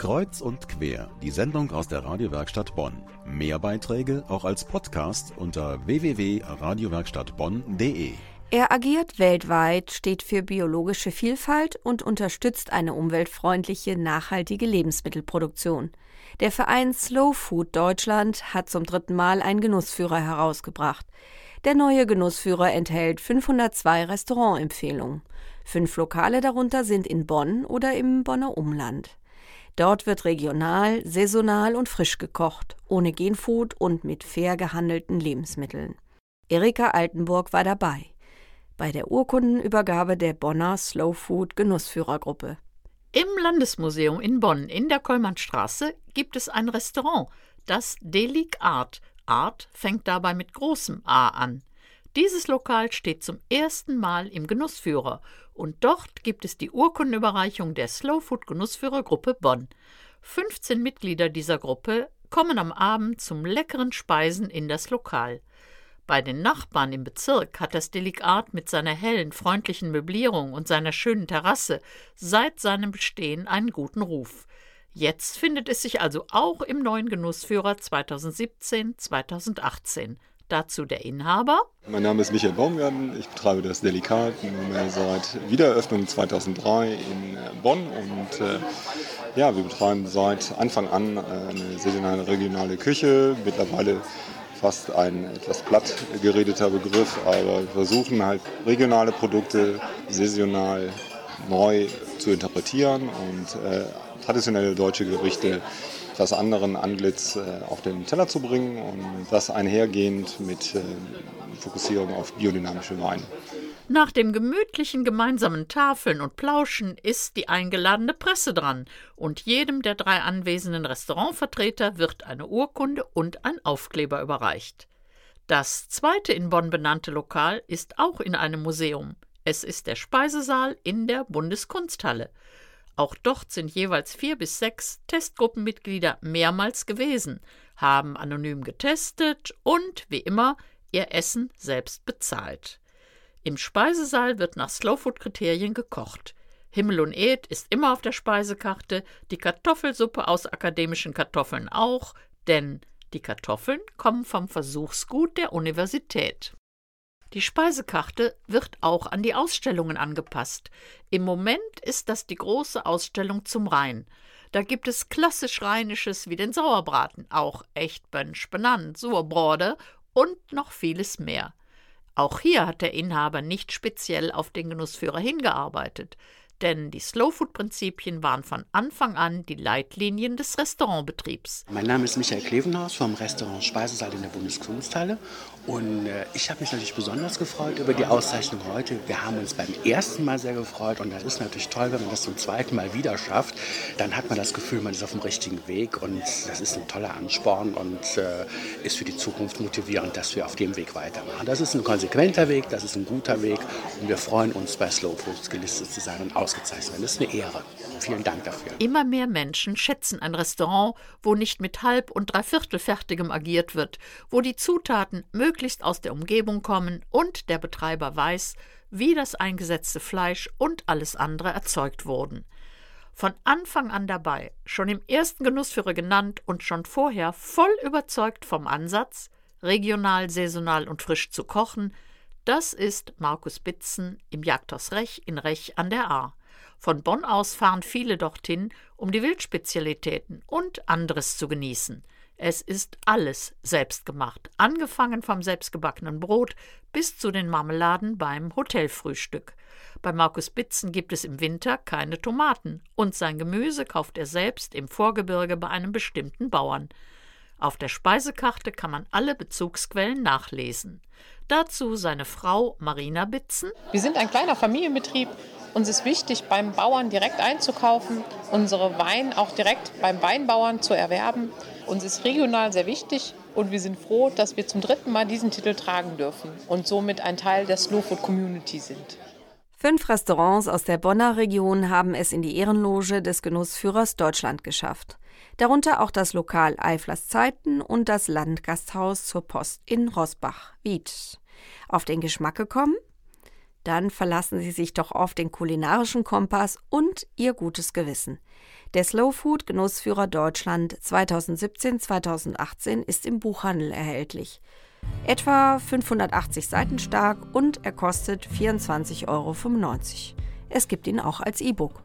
Kreuz und quer, die Sendung aus der Radiowerkstatt Bonn. Mehr Beiträge auch als Podcast unter www.radiowerkstattbonn.de. Er agiert weltweit, steht für biologische Vielfalt und unterstützt eine umweltfreundliche, nachhaltige Lebensmittelproduktion. Der Verein Slow Food Deutschland hat zum dritten Mal einen Genussführer herausgebracht. Der neue Genussführer enthält 502 Restaurantempfehlungen. Fünf Lokale darunter sind in Bonn oder im Bonner Umland. Dort wird regional, saisonal und frisch gekocht, ohne Genfood und mit fair gehandelten Lebensmitteln. Erika Altenburg war dabei bei der Urkundenübergabe der Bonner Slow Food Genussführergruppe. Im Landesmuseum in Bonn in der Kollmannstraße gibt es ein Restaurant, das Delic Art. Art fängt dabei mit großem A an. Dieses Lokal steht zum ersten Mal im Genussführer und dort gibt es die Urkundenüberreichung der Slow Food Genussführergruppe Bonn. 15 Mitglieder dieser Gruppe kommen am Abend zum leckeren Speisen in das Lokal. Bei den Nachbarn im Bezirk hat das Delikat mit seiner hellen, freundlichen Möblierung und seiner schönen Terrasse seit seinem Bestehen einen guten Ruf. Jetzt findet es sich also auch im neuen Genussführer 2017-2018. Dazu der Inhaber. Mein Name ist Michael Baumgarten. Ich betreibe das Delikat seit Wiedereröffnung 2003 in Bonn. Und äh, ja, wir betreiben seit Anfang an eine saisonale regionale Küche. Mittlerweile fast ein etwas platt geredeter Begriff, aber wir versuchen halt regionale Produkte saisonal neu zu interpretieren und äh, traditionelle deutsche Gerichte etwas anderen Anglitz äh, auf den Teller zu bringen und das einhergehend mit äh, Fokussierung auf biodynamische Weine. Nach dem gemütlichen gemeinsamen Tafeln und Plauschen ist die eingeladene Presse dran und jedem der drei anwesenden Restaurantvertreter wird eine Urkunde und ein Aufkleber überreicht. Das zweite in Bonn benannte Lokal ist auch in einem Museum. Es ist der Speisesaal in der Bundeskunsthalle. Auch dort sind jeweils vier bis sechs Testgruppenmitglieder mehrmals gewesen, haben anonym getestet und, wie immer, ihr Essen selbst bezahlt. Im Speisesaal wird nach Slowfood-Kriterien gekocht. Himmel und Ed ist immer auf der Speisekarte, die Kartoffelsuppe aus akademischen Kartoffeln auch, denn die Kartoffeln kommen vom Versuchsgut der Universität. Die Speisekarte wird auch an die Ausstellungen angepasst. Im Moment ist das die große Ausstellung zum Rhein. Da gibt es klassisch Rheinisches wie den Sauerbraten, auch echt Bönsch benannt, Surbrode und noch vieles mehr. Auch hier hat der Inhaber nicht speziell auf den Genussführer hingearbeitet denn die Slowfood-Prinzipien waren von Anfang an die Leitlinien des Restaurantbetriebs. Mein Name ist Michael Klevenhaus vom Restaurant Speisesaal in der Bundeskunsthalle und äh, ich habe mich natürlich besonders gefreut über die Auszeichnung heute. Wir haben uns beim ersten Mal sehr gefreut und das ist natürlich toll, wenn man das zum zweiten Mal wieder schafft. Dann hat man das Gefühl, man ist auf dem richtigen Weg und das ist ein toller Ansporn und äh, ist für die Zukunft motivierend, dass wir auf dem Weg weitermachen. Das ist ein konsequenter Weg, das ist ein guter Weg und wir freuen uns bei Slowfood gelistet zu sein und ausgezeichnet werden. Das ist eine Ehre. Vielen Dank dafür. Immer mehr Menschen schätzen ein Restaurant, wo nicht mit halb und dreiviertel fertigem agiert wird, wo die Zutaten möglichst aus der Umgebung kommen und der Betreiber weiß, wie das eingesetzte Fleisch und alles andere erzeugt wurden. Von Anfang an dabei, schon im ersten Genussführer genannt und schon vorher voll überzeugt vom Ansatz, regional, saisonal und frisch zu kochen, das ist Markus Bitzen im Jagdhaus Rech in Rech an der Ahr. Von Bonn aus fahren viele dorthin, um die Wildspezialitäten und anderes zu genießen. Es ist alles selbst gemacht, angefangen vom selbstgebackenen Brot bis zu den Marmeladen beim Hotelfrühstück. Bei Markus Bitzen gibt es im Winter keine Tomaten und sein Gemüse kauft er selbst im Vorgebirge bei einem bestimmten Bauern. Auf der Speisekarte kann man alle Bezugsquellen nachlesen. Dazu seine Frau Marina Bitzen. Wir sind ein kleiner Familienbetrieb. Uns ist wichtig, beim Bauern direkt einzukaufen, unsere Wein auch direkt beim Weinbauern zu erwerben. Uns ist regional sehr wichtig und wir sind froh, dass wir zum dritten Mal diesen Titel tragen dürfen und somit ein Teil der Slow Food Community sind. Fünf Restaurants aus der Bonner Region haben es in die Ehrenloge des Genussführers Deutschland geschafft. Darunter auch das Lokal Eiflers Zeiten und das Landgasthaus zur Post in Rosbach-Wied. Auf den Geschmack gekommen? Dann verlassen Sie sich doch auf den kulinarischen Kompass und Ihr gutes Gewissen. Der Slow Food Genussführer Deutschland 2017-2018 ist im Buchhandel erhältlich. Etwa 580 Seiten stark und er kostet 24,95 Euro. Es gibt ihn auch als E-Book.